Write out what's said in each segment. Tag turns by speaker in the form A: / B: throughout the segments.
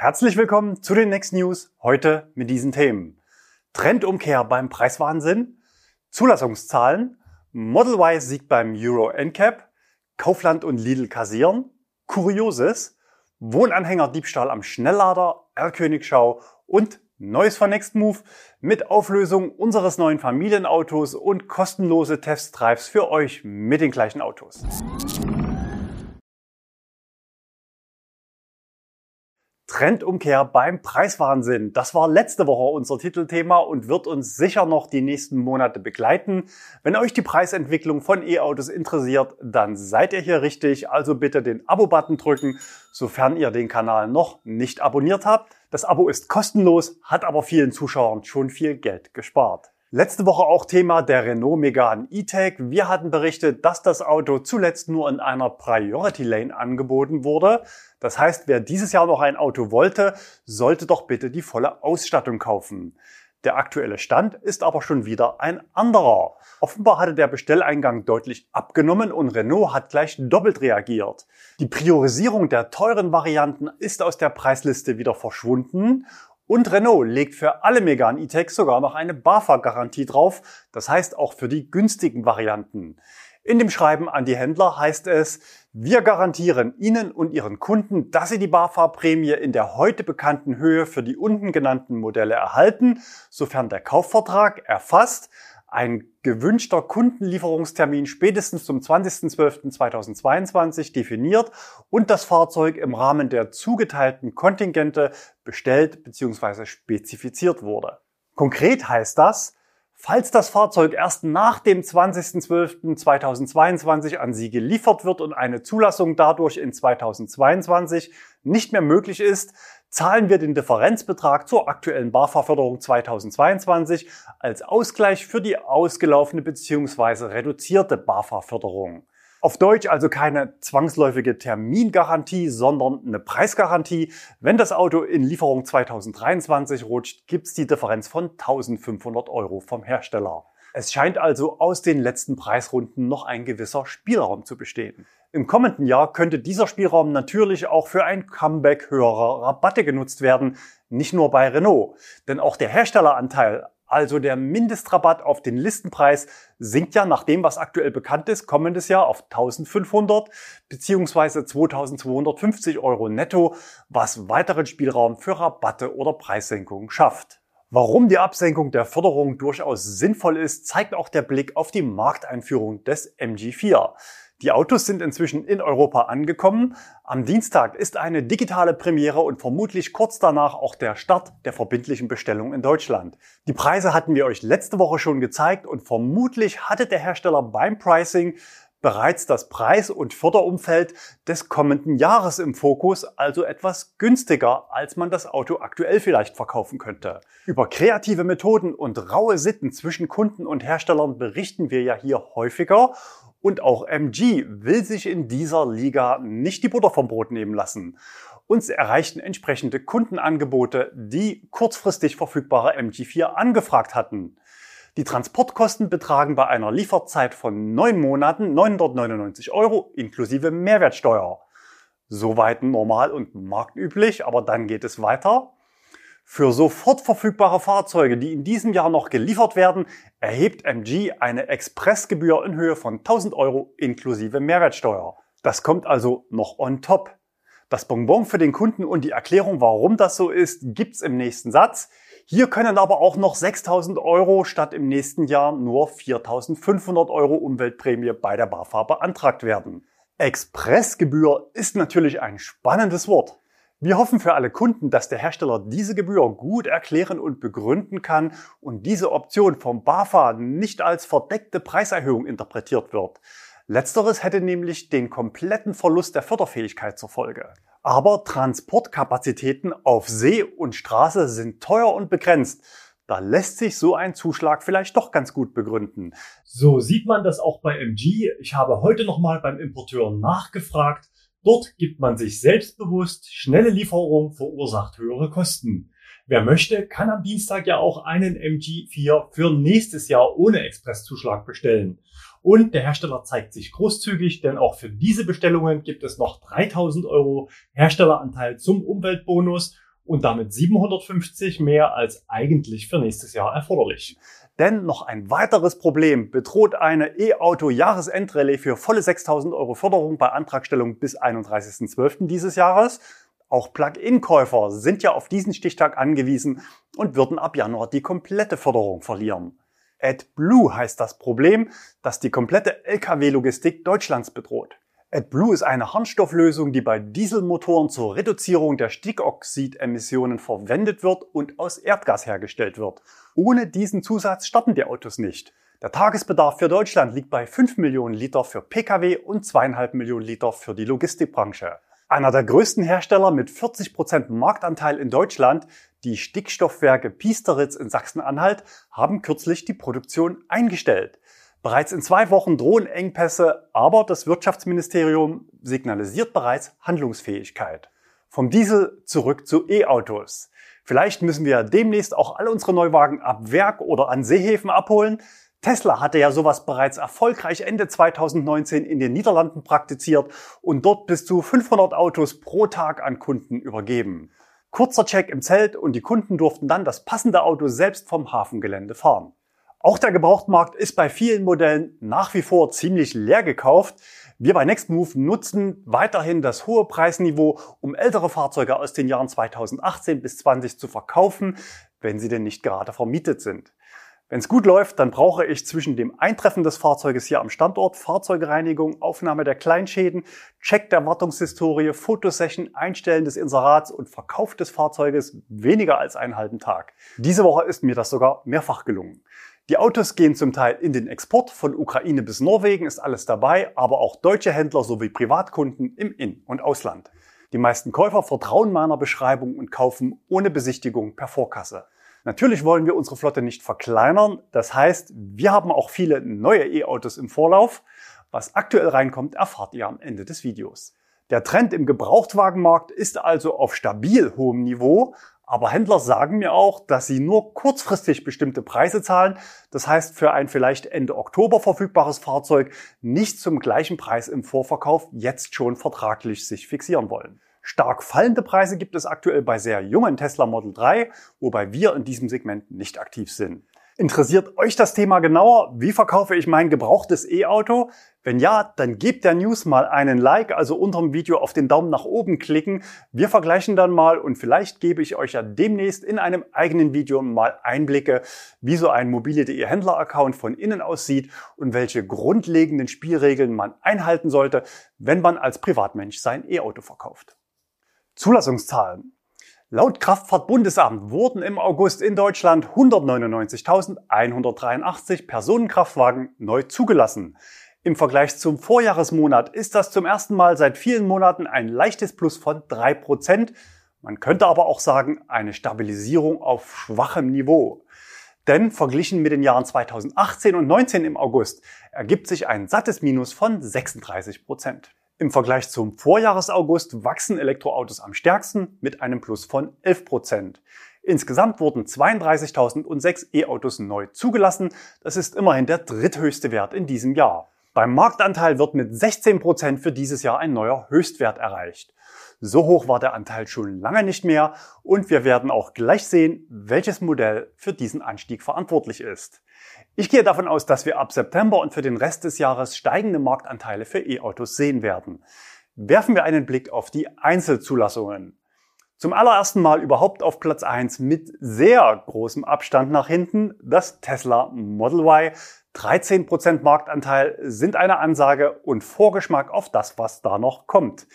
A: Herzlich willkommen zu den Next News, heute mit diesen Themen. Trendumkehr beim Preiswahnsinn, Zulassungszahlen, Model Y siegt beim Euro NCAP, Kaufland und Lidl kassieren, Kurioses, Wohnanhänger Diebstahl am Schnelllader, R-Königschau und Neues von Next Move mit Auflösung unseres neuen Familienautos und kostenlose Testdrives für euch mit den gleichen Autos. Trendumkehr beim Preiswahnsinn. Das war letzte Woche unser Titelthema und wird uns sicher noch die nächsten Monate begleiten. Wenn euch die Preisentwicklung von E-Autos interessiert, dann seid ihr hier richtig. Also bitte den Abo-Button drücken, sofern ihr den Kanal noch nicht abonniert habt. Das Abo ist kostenlos, hat aber vielen Zuschauern schon viel Geld gespart. Letzte Woche auch Thema der Renault Megane E-Tech. Wir hatten berichtet, dass das Auto zuletzt nur in einer Priority Lane angeboten wurde. Das heißt, wer dieses Jahr noch ein Auto wollte, sollte doch bitte die volle Ausstattung kaufen. Der aktuelle Stand ist aber schon wieder ein anderer. Offenbar hatte der Bestelleingang deutlich abgenommen und Renault hat gleich doppelt reagiert. Die Priorisierung der teuren Varianten ist aus der Preisliste wieder verschwunden und Renault legt für alle Megane E-Tech sogar noch eine BAFA-Garantie drauf, das heißt auch für die günstigen Varianten. In dem Schreiben an die Händler heißt es, wir garantieren Ihnen und Ihren Kunden, dass Sie die BAFA-Prämie in der heute bekannten Höhe für die unten genannten Modelle erhalten, sofern der Kaufvertrag erfasst, ein gewünschter Kundenlieferungstermin spätestens zum 20.12.2022 definiert und das Fahrzeug im Rahmen der zugeteilten Kontingente bestellt bzw. spezifiziert wurde. Konkret heißt das, Falls das Fahrzeug erst nach dem 20.12.2022 an Sie geliefert wird und eine Zulassung dadurch in 2022 nicht mehr möglich ist, zahlen wir den Differenzbetrag zur aktuellen BAFA-Förderung 2022 als Ausgleich für die ausgelaufene bzw. reduzierte BAFA-Förderung. Auf Deutsch also keine zwangsläufige Termingarantie, sondern eine Preisgarantie. Wenn das Auto in Lieferung 2023 rutscht, gibt's die Differenz von 1500 Euro vom Hersteller. Es scheint also aus den letzten Preisrunden noch ein gewisser Spielraum zu bestehen. Im kommenden Jahr könnte dieser Spielraum natürlich auch für ein Comeback höherer Rabatte genutzt werden, nicht nur bei Renault. Denn auch der Herstelleranteil also der Mindestrabatt auf den Listenpreis sinkt ja nach dem, was aktuell bekannt ist, kommendes Jahr auf 1500 bzw. 2250 Euro netto, was weiteren Spielraum für Rabatte oder Preissenkungen schafft. Warum die Absenkung der Förderung durchaus sinnvoll ist, zeigt auch der Blick auf die Markteinführung des MG4. Die Autos sind inzwischen in Europa angekommen. Am Dienstag ist eine digitale Premiere und vermutlich kurz danach auch der Start der verbindlichen Bestellung in Deutschland. Die Preise hatten wir euch letzte Woche schon gezeigt und vermutlich hatte der Hersteller beim Pricing bereits das Preis- und Förderumfeld des kommenden Jahres im Fokus, also etwas günstiger, als man das Auto aktuell vielleicht verkaufen könnte. Über kreative Methoden und raue Sitten zwischen Kunden und Herstellern berichten wir ja hier häufiger und auch MG will sich in dieser Liga nicht die Butter vom Brot nehmen lassen. Uns erreichten entsprechende Kundenangebote, die kurzfristig verfügbare MG4 angefragt hatten. Die Transportkosten betragen bei einer Lieferzeit von neun Monaten 999 Euro inklusive Mehrwertsteuer. Soweit normal und marktüblich, aber dann geht es weiter. Für sofort verfügbare Fahrzeuge, die in diesem Jahr noch geliefert werden, erhebt MG eine Expressgebühr in Höhe von 1000 Euro inklusive Mehrwertsteuer. Das kommt also noch on top. Das Bonbon für den Kunden und die Erklärung, warum das so ist, gibt's im nächsten Satz. Hier können aber auch noch 6000 Euro statt im nächsten Jahr nur 4500 Euro Umweltprämie bei der BAFA beantragt werden. Expressgebühr ist natürlich ein spannendes Wort. Wir hoffen für alle Kunden, dass der Hersteller diese Gebühr gut erklären und begründen kann und diese Option vom BAFA nicht als verdeckte Preiserhöhung interpretiert wird. Letzteres hätte nämlich den kompletten Verlust der Förderfähigkeit zur Folge. Aber Transportkapazitäten auf See und Straße sind teuer und begrenzt. Da lässt sich so ein Zuschlag vielleicht doch ganz gut begründen.
B: So sieht man das auch bei MG. Ich habe heute nochmal beim Importeur nachgefragt Dort gibt man sich selbstbewusst, schnelle Lieferung verursacht höhere Kosten. Wer möchte, kann am Dienstag ja auch einen MG4 für nächstes Jahr ohne Expresszuschlag bestellen. Und der Hersteller zeigt sich großzügig, denn auch für diese Bestellungen gibt es noch 3000 Euro Herstelleranteil zum Umweltbonus und damit 750 mehr als eigentlich für nächstes Jahr erforderlich.
A: Denn noch ein weiteres Problem bedroht eine E-Auto-Jahresendrallye für volle 6000 Euro Förderung bei Antragstellung bis 31.12. dieses Jahres. Auch Plug-in-Käufer sind ja auf diesen Stichtag angewiesen und würden ab Januar die komplette Förderung verlieren. AdBlue heißt das Problem, das die komplette Lkw-Logistik Deutschlands bedroht. AdBlue ist eine Harnstofflösung, die bei Dieselmotoren zur Reduzierung der Stickoxidemissionen verwendet wird und aus Erdgas hergestellt wird. Ohne diesen Zusatz starten die Autos nicht. Der Tagesbedarf für Deutschland liegt bei 5 Millionen Liter für Pkw und 2,5 Millionen Liter für die Logistikbranche. Einer der größten Hersteller mit 40 Prozent Marktanteil in Deutschland, die Stickstoffwerke Piesteritz in Sachsen-Anhalt, haben kürzlich die Produktion eingestellt. Bereits in zwei Wochen drohen Engpässe, aber das Wirtschaftsministerium signalisiert bereits Handlungsfähigkeit. Vom Diesel zurück zu E-Autos. Vielleicht müssen wir demnächst auch alle unsere Neuwagen ab Werk oder an Seehäfen abholen. Tesla hatte ja sowas bereits erfolgreich Ende 2019 in den Niederlanden praktiziert und dort bis zu 500 Autos pro Tag an Kunden übergeben. Kurzer Check im Zelt und die Kunden durften dann das passende Auto selbst vom Hafengelände fahren. Auch der Gebrauchtmarkt ist bei vielen Modellen nach wie vor ziemlich leer gekauft. Wir bei Nextmove nutzen weiterhin das hohe Preisniveau, um ältere Fahrzeuge aus den Jahren 2018 bis 20 zu verkaufen, wenn sie denn nicht gerade vermietet sind. Wenn es gut läuft, dann brauche ich zwischen dem Eintreffen des Fahrzeuges hier am Standort, Fahrzeugreinigung, Aufnahme der Kleinschäden, Check der Wartungshistorie, Fotosession, Einstellen des Inserats und Verkauf des Fahrzeuges weniger als einen halben Tag. Diese Woche ist mir das sogar mehrfach gelungen. Die Autos gehen zum Teil in den Export, von Ukraine bis Norwegen ist alles dabei, aber auch deutsche Händler sowie Privatkunden im In- und Ausland. Die meisten Käufer vertrauen meiner Beschreibung und kaufen ohne Besichtigung per Vorkasse. Natürlich wollen wir unsere Flotte nicht verkleinern, das heißt, wir haben auch viele neue E-Autos im Vorlauf. Was aktuell reinkommt, erfahrt ihr am Ende des Videos. Der Trend im Gebrauchtwagenmarkt ist also auf stabil hohem Niveau, aber Händler sagen mir auch, dass sie nur kurzfristig bestimmte Preise zahlen. Das heißt, für ein vielleicht Ende Oktober verfügbares Fahrzeug nicht zum gleichen Preis im Vorverkauf jetzt schon vertraglich sich fixieren wollen. Stark fallende Preise gibt es aktuell bei sehr jungen Tesla Model 3, wobei wir in diesem Segment nicht aktiv sind. Interessiert euch das Thema genauer? Wie verkaufe ich mein gebrauchtes E-Auto? Wenn ja, dann gebt der News mal einen Like, also unter dem Video auf den Daumen nach oben klicken. Wir vergleichen dann mal und vielleicht gebe ich euch ja demnächst in einem eigenen Video mal Einblicke, wie so ein mobile.de Händler-Account von innen aussieht und welche grundlegenden Spielregeln man einhalten sollte, wenn man als Privatmensch sein E-Auto verkauft. Zulassungszahlen. Laut Kraftfahrtbundesamt wurden im August in Deutschland 199.183 Personenkraftwagen neu zugelassen. Im Vergleich zum Vorjahresmonat ist das zum ersten Mal seit vielen Monaten ein leichtes Plus von 3%. Man könnte aber auch sagen, eine Stabilisierung auf schwachem Niveau. Denn verglichen mit den Jahren 2018 und 2019 im August ergibt sich ein sattes Minus von 36 im Vergleich zum Vorjahresaugust wachsen Elektroautos am stärksten mit einem Plus von 11 Prozent. Insgesamt wurden 32.006 E-Autos neu zugelassen. Das ist immerhin der dritthöchste Wert in diesem Jahr. Beim Marktanteil wird mit 16 Prozent für dieses Jahr ein neuer Höchstwert erreicht. So hoch war der Anteil schon lange nicht mehr und wir werden auch gleich sehen, welches Modell für diesen Anstieg verantwortlich ist. Ich gehe davon aus, dass wir ab September und für den Rest des Jahres steigende Marktanteile für E-Autos sehen werden. Werfen wir einen Blick auf die Einzelzulassungen. Zum allerersten Mal überhaupt auf Platz 1 mit sehr großem Abstand nach hinten das Tesla Model Y. 13% Marktanteil sind eine Ansage und Vorgeschmack auf das, was da noch kommt.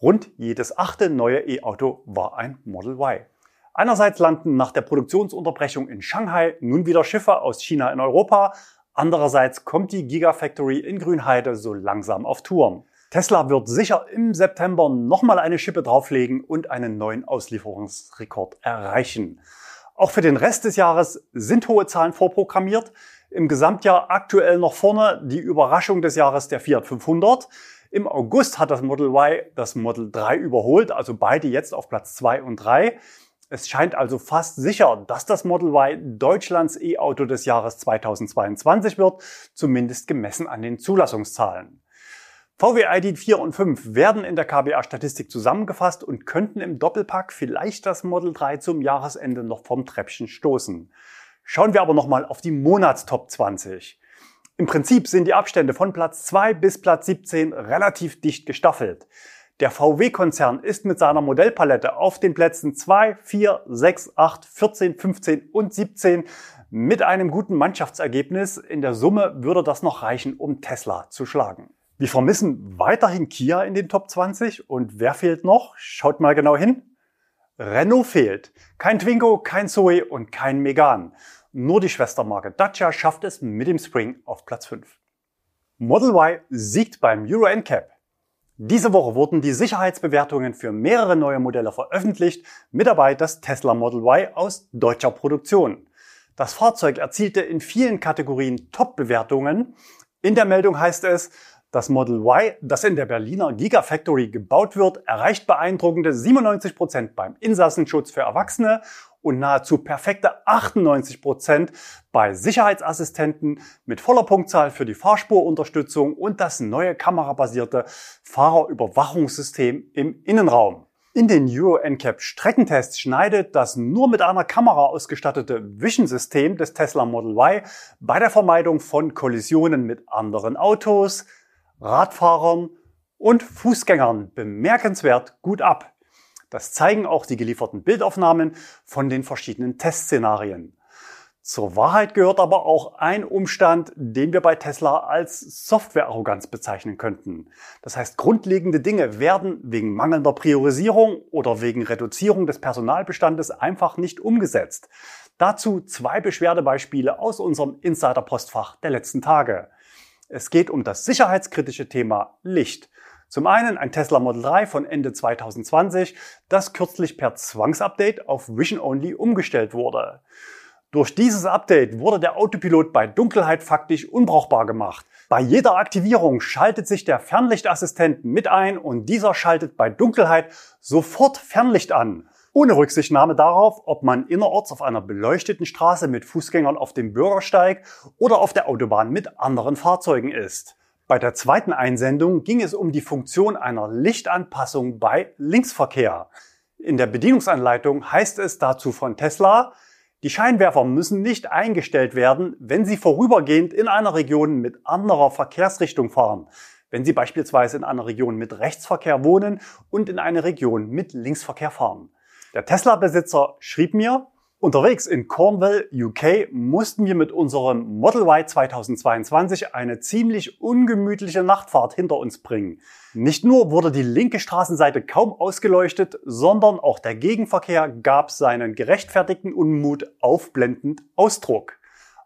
A: Rund jedes achte neue E-Auto war ein Model Y. Einerseits landen nach der Produktionsunterbrechung in Shanghai nun wieder Schiffe aus China in Europa. Andererseits kommt die Gigafactory in Grünheide so langsam auf Touren. Tesla wird sicher im September nochmal eine Schippe drauflegen und einen neuen Auslieferungsrekord erreichen. Auch für den Rest des Jahres sind hohe Zahlen vorprogrammiert. Im Gesamtjahr aktuell noch vorne die Überraschung des Jahres der Fiat 500. Im August hat das Model Y das Model 3 überholt, also beide jetzt auf Platz 2 und 3. Es scheint also fast sicher, dass das Model Y Deutschlands E-Auto des Jahres 2022 wird, zumindest gemessen an den Zulassungszahlen. VW ID 4 und 5 werden in der KBA-Statistik zusammengefasst und könnten im Doppelpack vielleicht das Model 3 zum Jahresende noch vom Treppchen stoßen. Schauen wir aber nochmal auf die Monatstop 20. Im Prinzip sind die Abstände von Platz 2 bis Platz 17 relativ dicht gestaffelt. Der VW-Konzern ist mit seiner Modellpalette auf den Plätzen 2, 4, 6, 8, 14, 15 und 17 mit einem guten Mannschaftsergebnis. In der Summe würde das noch reichen, um Tesla zu schlagen. Wir vermissen weiterhin Kia in den Top 20 und wer fehlt noch? Schaut mal genau hin. Renault fehlt. Kein Twingo, kein Zoe und kein Megane. Nur die Schwestermarke Dacia schafft es mit dem Spring auf Platz 5. Model Y siegt beim Euro NCAP. Diese Woche wurden die Sicherheitsbewertungen für mehrere neue Modelle veröffentlicht, mit dabei das Tesla Model Y aus deutscher Produktion. Das Fahrzeug erzielte in vielen Kategorien Top-Bewertungen. In der Meldung heißt es, das Model Y, das in der Berliner Gigafactory gebaut wird, erreicht beeindruckende 97 Prozent beim Insassenschutz für Erwachsene und nahezu perfekte 98 Prozent bei Sicherheitsassistenten mit voller Punktzahl für die Fahrspurunterstützung und das neue kamerabasierte Fahrerüberwachungssystem im Innenraum. In den Euro NCAP Streckentests schneidet das nur mit einer Kamera ausgestattete Vision-System des Tesla Model Y bei der Vermeidung von Kollisionen mit anderen Autos, Radfahrern und Fußgängern bemerkenswert gut ab. Das zeigen auch die gelieferten Bildaufnahmen von den verschiedenen Testszenarien. Zur Wahrheit gehört aber auch ein Umstand, den wir bei Tesla als Softwarearroganz bezeichnen könnten. Das heißt, grundlegende Dinge werden wegen mangelnder Priorisierung oder wegen Reduzierung des Personalbestandes einfach nicht umgesetzt. Dazu zwei Beschwerdebeispiele aus unserem Insider-Postfach der letzten Tage. Es geht um das sicherheitskritische Thema Licht. Zum einen ein Tesla Model 3 von Ende 2020, das kürzlich per Zwangsupdate auf Vision Only umgestellt wurde. Durch dieses Update wurde der Autopilot bei Dunkelheit faktisch unbrauchbar gemacht. Bei jeder Aktivierung schaltet sich der Fernlichtassistent mit ein und dieser schaltet bei Dunkelheit sofort Fernlicht an ohne Rücksichtnahme darauf, ob man innerorts auf einer beleuchteten Straße mit Fußgängern auf dem Bürgersteig oder auf der Autobahn mit anderen Fahrzeugen ist. Bei der zweiten Einsendung ging es um die Funktion einer Lichtanpassung bei Linksverkehr. In der Bedienungsanleitung heißt es dazu von Tesla, die Scheinwerfer müssen nicht eingestellt werden, wenn sie vorübergehend in einer Region mit anderer Verkehrsrichtung fahren. Wenn Sie beispielsweise in einer Region mit Rechtsverkehr wohnen und in eine Region mit Linksverkehr fahren. Der Tesla-Besitzer schrieb mir, Unterwegs in Cornwall, UK, mussten wir mit unserem Model Y 2022 eine ziemlich ungemütliche Nachtfahrt hinter uns bringen. Nicht nur wurde die linke Straßenseite kaum ausgeleuchtet, sondern auch der Gegenverkehr gab seinen gerechtfertigten Unmut aufblendend Ausdruck.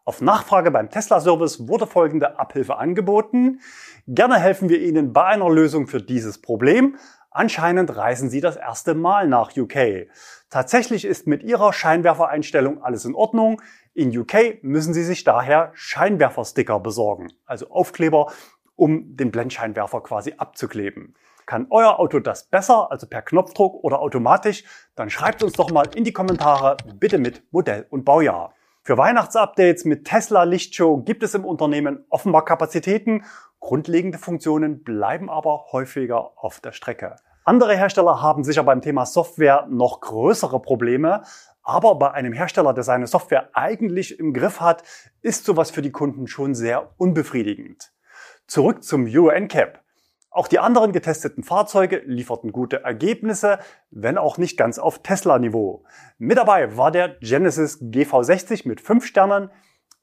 A: Auf Nachfrage beim Tesla-Service wurde folgende Abhilfe angeboten. Gerne helfen wir Ihnen bei einer Lösung für dieses Problem. Anscheinend reisen sie das erste Mal nach UK. Tatsächlich ist mit ihrer Scheinwerfereinstellung alles in Ordnung. In UK müssen sie sich daher Scheinwerfersticker besorgen, also Aufkleber, um den Blendscheinwerfer quasi abzukleben. Kann euer Auto das besser, also per Knopfdruck oder automatisch? Dann schreibt uns doch mal in die Kommentare, bitte mit Modell und Baujahr. Für Weihnachtsupdates mit Tesla Lichtshow gibt es im Unternehmen offenbar Kapazitäten. Grundlegende Funktionen bleiben aber häufiger auf der Strecke. Andere Hersteller haben sicher beim Thema Software noch größere Probleme, aber bei einem Hersteller, der seine Software eigentlich im Griff hat, ist sowas für die Kunden schon sehr unbefriedigend. Zurück zum Euro NCAP. Auch die anderen getesteten Fahrzeuge lieferten gute Ergebnisse, wenn auch nicht ganz auf Tesla-Niveau. Mit dabei war der Genesis GV60 mit 5 Sternen,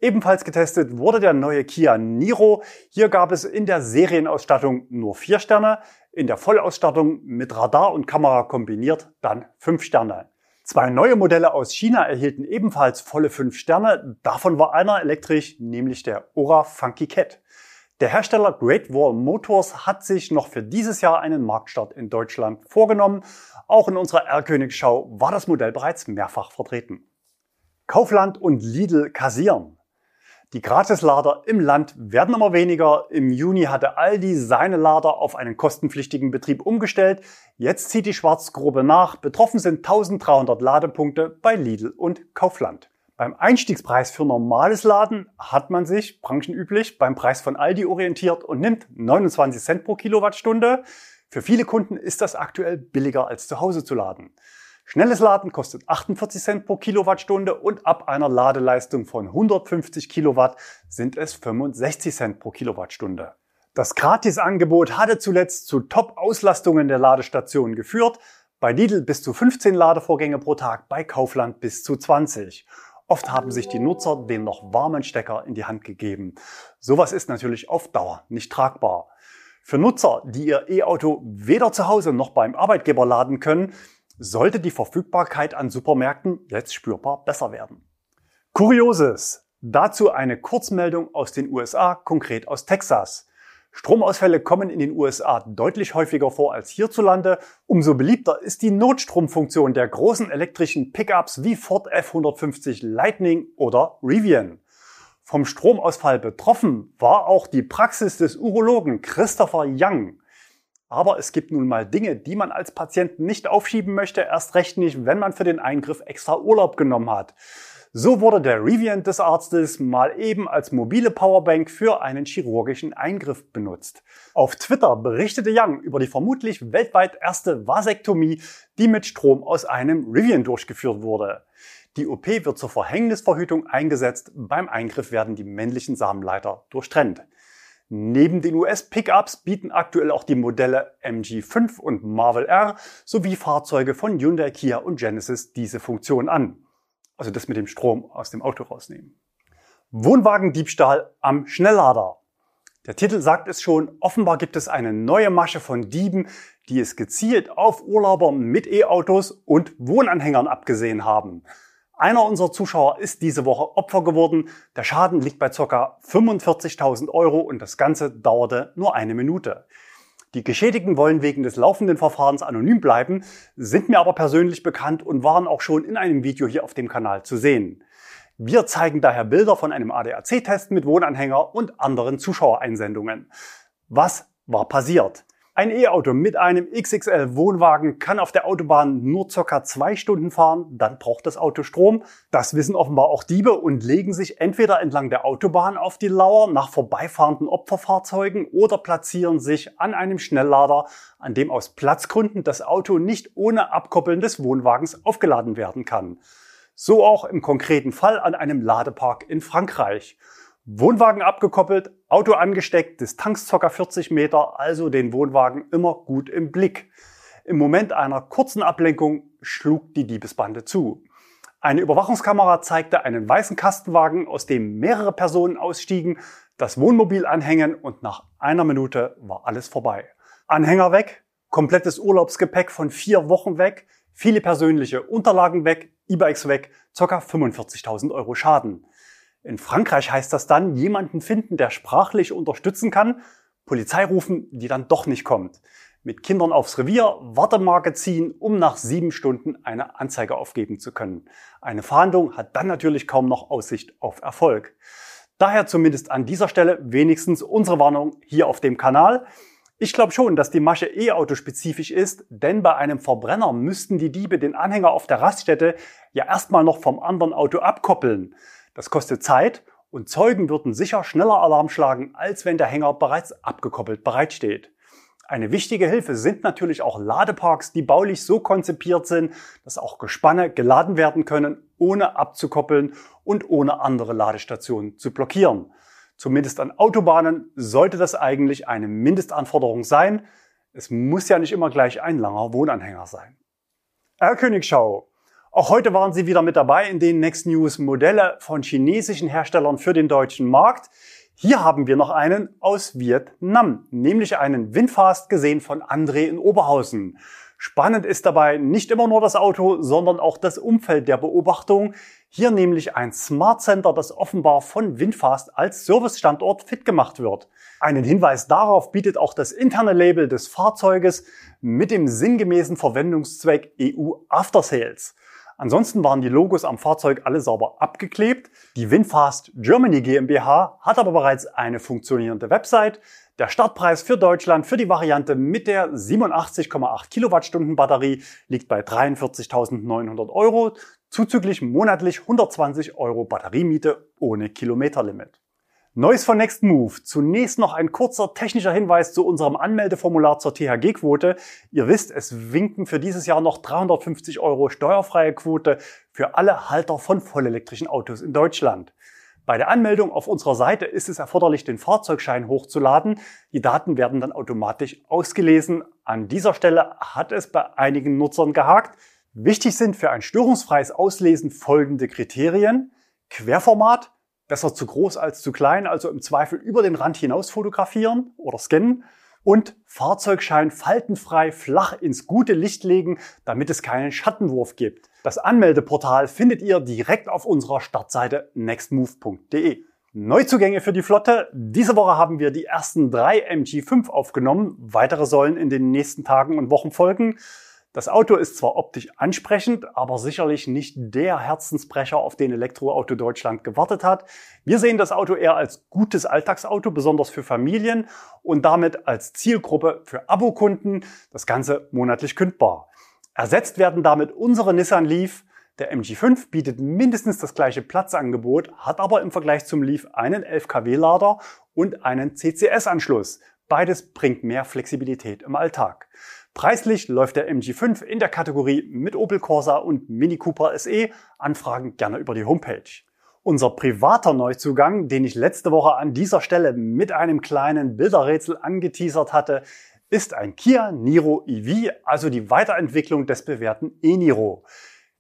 A: Ebenfalls getestet wurde der neue Kia Niro. Hier gab es in der Serienausstattung nur vier Sterne, in der Vollausstattung mit Radar und Kamera kombiniert dann fünf Sterne. Zwei neue Modelle aus China erhielten ebenfalls volle fünf Sterne. Davon war einer elektrisch, nämlich der Ora Funky Cat. Der Hersteller Great Wall Motors hat sich noch für dieses Jahr einen Marktstart in Deutschland vorgenommen. Auch in unserer R-Königsschau war das Modell bereits mehrfach vertreten. Kaufland und Lidl kassieren. Die Gratislader im Land werden immer weniger. Im Juni hatte Aldi seine Lader auf einen kostenpflichtigen Betrieb umgestellt. Jetzt zieht die Schwarzgruppe nach. Betroffen sind 1300 Ladepunkte bei Lidl und Kaufland. Beim Einstiegspreis für normales Laden hat man sich, branchenüblich, beim Preis von Aldi orientiert und nimmt 29 Cent pro Kilowattstunde. Für viele Kunden ist das aktuell billiger als zu Hause zu laden. Schnelles Laden kostet 48 Cent pro Kilowattstunde und ab einer Ladeleistung von 150 Kilowatt sind es 65 Cent pro Kilowattstunde. Das Gratisangebot hatte zuletzt zu Top-Auslastungen der Ladestationen geführt. Bei Lidl bis zu 15 Ladevorgänge pro Tag, bei Kaufland bis zu 20. Oft haben sich die Nutzer den noch warmen Stecker in die Hand gegeben. Sowas ist natürlich auf Dauer nicht tragbar. Für Nutzer, die ihr E-Auto weder zu Hause noch beim Arbeitgeber laden können, sollte die Verfügbarkeit an Supermärkten jetzt spürbar besser werden. Kurioses. Dazu eine Kurzmeldung aus den USA, konkret aus Texas. Stromausfälle kommen in den USA deutlich häufiger vor als hierzulande. Umso beliebter ist die Notstromfunktion der großen elektrischen Pickups wie Ford F150 Lightning oder Rivian. Vom Stromausfall betroffen war auch die Praxis des Urologen Christopher Young. Aber es gibt nun mal Dinge, die man als Patient nicht aufschieben möchte, erst recht nicht, wenn man für den Eingriff extra Urlaub genommen hat. So wurde der Rivian des Arztes mal eben als mobile Powerbank für einen chirurgischen Eingriff benutzt. Auf Twitter berichtete Young über die vermutlich weltweit erste Vasektomie, die mit Strom aus einem Rivian durchgeführt wurde. Die OP wird zur Verhängnisverhütung eingesetzt. Beim Eingriff werden die männlichen Samenleiter durchtrennt. Neben den US-Pickups bieten aktuell auch die Modelle MG5 und Marvel R sowie Fahrzeuge von Hyundai, Kia und Genesis diese Funktion an. Also das mit dem Strom aus dem Auto rausnehmen. Wohnwagendiebstahl am Schnelllader. Der Titel sagt es schon, offenbar gibt es eine neue Masche von Dieben, die es gezielt auf Urlauber mit E-Autos und Wohnanhängern abgesehen haben. Einer unserer Zuschauer ist diese Woche Opfer geworden. Der Schaden liegt bei ca. 45.000 Euro und das Ganze dauerte nur eine Minute. Die Geschädigten wollen wegen des laufenden Verfahrens anonym bleiben, sind mir aber persönlich bekannt und waren auch schon in einem Video hier auf dem Kanal zu sehen. Wir zeigen daher Bilder von einem ADAC-Test mit Wohnanhänger und anderen Zuschauereinsendungen. Was war passiert? Ein E-Auto mit einem XXL Wohnwagen kann auf der Autobahn nur circa zwei Stunden fahren, dann braucht das Auto Strom. Das wissen offenbar auch Diebe und legen sich entweder entlang der Autobahn auf die Lauer nach vorbeifahrenden Opferfahrzeugen oder platzieren sich an einem Schnelllader, an dem aus Platzgründen das Auto nicht ohne Abkoppeln des Wohnwagens aufgeladen werden kann. So auch im konkreten Fall an einem Ladepark in Frankreich. Wohnwagen abgekoppelt, Auto angesteckt, Distanz ca. 40 Meter, also den Wohnwagen immer gut im Blick. Im Moment einer kurzen Ablenkung schlug die Diebesbande zu. Eine Überwachungskamera zeigte einen weißen Kastenwagen, aus dem mehrere Personen ausstiegen, das Wohnmobil anhängen und nach einer Minute war alles vorbei. Anhänger weg, komplettes Urlaubsgepäck von vier Wochen weg, viele persönliche Unterlagen weg, E-Bikes weg, ca. 45.000 Euro Schaden. In Frankreich heißt das dann, jemanden finden, der sprachlich unterstützen kann, Polizei rufen, die dann doch nicht kommt. Mit Kindern aufs Revier, Wartemarke ziehen, um nach sieben Stunden eine Anzeige aufgeben zu können. Eine Fahndung hat dann natürlich kaum noch Aussicht auf Erfolg. Daher zumindest an dieser Stelle wenigstens unsere Warnung hier auf dem Kanal. Ich glaube schon, dass die Masche E-Auto spezifisch ist, denn bei einem Verbrenner müssten die Diebe den Anhänger auf der Raststätte ja erstmal noch vom anderen Auto abkoppeln. Das kostet Zeit und Zeugen würden sicher schneller Alarm schlagen, als wenn der Hänger bereits abgekoppelt bereitsteht. Eine wichtige Hilfe sind natürlich auch Ladeparks, die baulich so konzipiert sind, dass auch Gespanne geladen werden können, ohne abzukoppeln und ohne andere Ladestationen zu blockieren. Zumindest an Autobahnen sollte das eigentlich eine Mindestanforderung sein. Es muss ja nicht immer gleich ein langer Wohnanhänger sein. Herr Königschau, auch heute waren Sie wieder mit dabei in den Next News Modelle von chinesischen Herstellern für den deutschen Markt. Hier haben wir noch einen aus Vietnam, nämlich einen Windfast gesehen von André in Oberhausen. Spannend ist dabei nicht immer nur das Auto, sondern auch das Umfeld der Beobachtung. Hier nämlich ein Smart Center, das offenbar von Windfast als Servicestandort fit gemacht wird. Einen Hinweis darauf bietet auch das interne Label des Fahrzeuges mit dem sinngemäßen Verwendungszweck EU After Sales. Ansonsten waren die Logos am Fahrzeug alle sauber abgeklebt. Die Winfast Germany GmbH hat aber bereits eine funktionierende Website. Der Startpreis für Deutschland für die Variante mit der 87,8 Kilowattstunden Batterie liegt bei 43.900 Euro, zuzüglich monatlich 120 Euro Batteriemiete ohne Kilometerlimit. Neues von Nextmove. Zunächst noch ein kurzer technischer Hinweis zu unserem Anmeldeformular zur THG-Quote. Ihr wisst, es winken für dieses Jahr noch 350 Euro steuerfreie Quote für alle Halter von vollelektrischen Autos in Deutschland. Bei der Anmeldung auf unserer Seite ist es erforderlich, den Fahrzeugschein hochzuladen. Die Daten werden dann automatisch ausgelesen. An dieser Stelle hat es bei einigen Nutzern gehakt. Wichtig sind für ein störungsfreies Auslesen folgende Kriterien. Querformat, Besser zu groß als zu klein, also im Zweifel über den Rand hinaus fotografieren oder scannen. Und Fahrzeugschein faltenfrei flach ins gute Licht legen, damit es keinen Schattenwurf gibt. Das Anmeldeportal findet ihr direkt auf unserer Startseite nextmove.de. Neuzugänge für die Flotte. Diese Woche haben wir die ersten drei MG5 aufgenommen. Weitere sollen in den nächsten Tagen und Wochen folgen. Das Auto ist zwar optisch ansprechend, aber sicherlich nicht der Herzensbrecher, auf den Elektroauto Deutschland gewartet hat. Wir sehen das Auto eher als gutes Alltagsauto, besonders für Familien und damit als Zielgruppe für Abokunden. Das Ganze monatlich kündbar. Ersetzt werden damit unsere Nissan Leaf. Der MG5 bietet mindestens das gleiche Platzangebot, hat aber im Vergleich zum Leaf einen 11 kW Lader und einen CCS-Anschluss. Beides bringt mehr Flexibilität im Alltag. Preislich läuft der MG5 in der Kategorie mit Opel Corsa und Mini Cooper SE. Anfragen gerne über die Homepage. Unser privater Neuzugang, den ich letzte Woche an dieser Stelle mit einem kleinen Bilderrätsel angeteasert hatte, ist ein Kia Niro EV, also die Weiterentwicklung des bewährten e-Niro.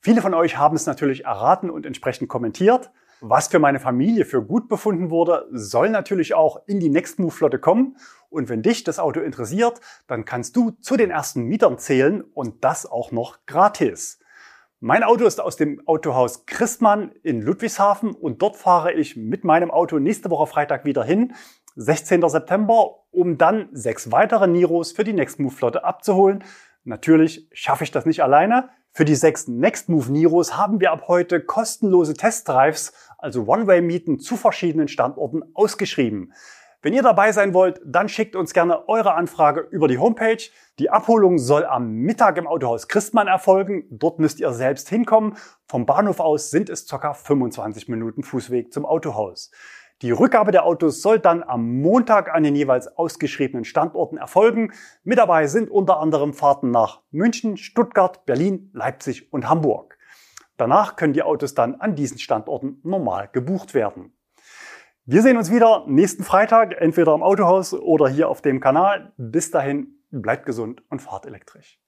A: Viele von euch haben es natürlich erraten und entsprechend kommentiert. Was für meine Familie für gut befunden wurde, soll natürlich auch in die Next Move Flotte kommen. Und wenn dich das Auto interessiert, dann kannst du zu den ersten Mietern zählen und das auch noch gratis. Mein Auto ist aus dem Autohaus Christmann in Ludwigshafen und dort fahre ich mit meinem Auto nächste Woche Freitag wieder hin, 16. September, um dann sechs weitere Niros für die Next Move Flotte abzuholen. Natürlich schaffe ich das nicht alleine. Für die sechs Next Move Niros haben wir ab heute kostenlose Testdrives, also One-Way-Mieten zu verschiedenen Standorten ausgeschrieben. Wenn ihr dabei sein wollt, dann schickt uns gerne eure Anfrage über die Homepage. Die Abholung soll am Mittag im Autohaus Christmann erfolgen. Dort müsst ihr selbst hinkommen. Vom Bahnhof aus sind es ca. 25 Minuten Fußweg zum Autohaus. Die Rückgabe der Autos soll dann am Montag an den jeweils ausgeschriebenen Standorten erfolgen. Mit dabei sind unter anderem Fahrten nach München, Stuttgart, Berlin, Leipzig und Hamburg. Danach können die Autos dann an diesen Standorten normal gebucht werden. Wir sehen uns wieder nächsten Freitag, entweder im Autohaus oder hier auf dem Kanal. Bis dahin, bleibt gesund und fahrt elektrisch.